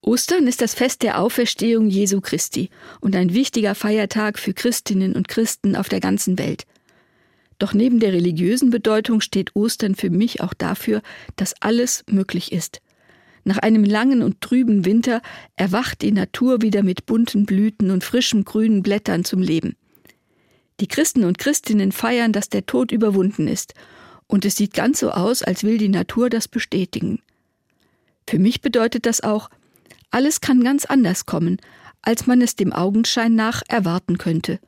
Ostern ist das Fest der Auferstehung Jesu Christi und ein wichtiger Feiertag für Christinnen und Christen auf der ganzen Welt. Doch neben der religiösen Bedeutung steht Ostern für mich auch dafür, dass alles möglich ist. Nach einem langen und trüben Winter erwacht die Natur wieder mit bunten Blüten und frischem grünen Blättern zum Leben. Die Christen und Christinnen feiern, dass der Tod überwunden ist, und es sieht ganz so aus, als will die Natur das bestätigen. Für mich bedeutet das auch, alles kann ganz anders kommen, als man es dem Augenschein nach erwarten könnte.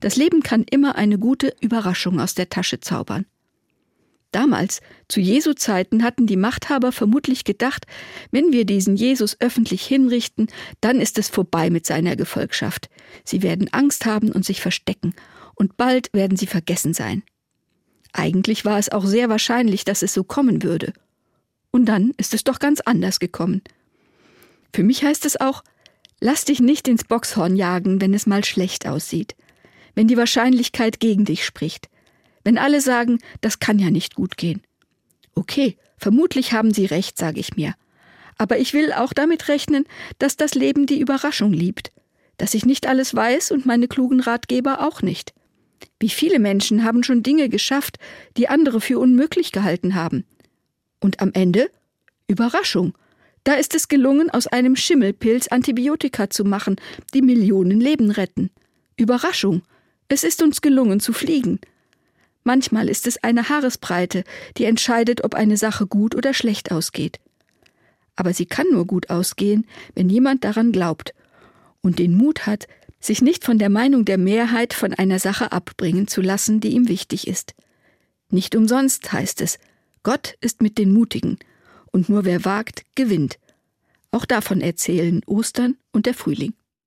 Das Leben kann immer eine gute Überraschung aus der Tasche zaubern. Damals, zu Jesu Zeiten, hatten die Machthaber vermutlich gedacht, wenn wir diesen Jesus öffentlich hinrichten, dann ist es vorbei mit seiner Gefolgschaft. Sie werden Angst haben und sich verstecken, und bald werden sie vergessen sein. Eigentlich war es auch sehr wahrscheinlich, dass es so kommen würde. Und dann ist es doch ganz anders gekommen. Für mich heißt es auch, lass dich nicht ins Boxhorn jagen, wenn es mal schlecht aussieht, wenn die Wahrscheinlichkeit gegen dich spricht, wenn alle sagen, das kann ja nicht gut gehen. Okay, vermutlich haben sie recht, sage ich mir. Aber ich will auch damit rechnen, dass das Leben die Überraschung liebt, dass ich nicht alles weiß und meine klugen Ratgeber auch nicht. Wie viele Menschen haben schon Dinge geschafft, die andere für unmöglich gehalten haben. Und am Ende Überraschung, da ist es gelungen, aus einem Schimmelpilz Antibiotika zu machen, die Millionen Leben retten. Überraschung. Es ist uns gelungen zu fliegen. Manchmal ist es eine Haaresbreite, die entscheidet, ob eine Sache gut oder schlecht ausgeht. Aber sie kann nur gut ausgehen, wenn jemand daran glaubt und den Mut hat, sich nicht von der Meinung der Mehrheit von einer Sache abbringen zu lassen, die ihm wichtig ist. Nicht umsonst heißt es, Gott ist mit den Mutigen und nur wer wagt, gewinnt. Auch davon erzählen Ostern und der Frühling.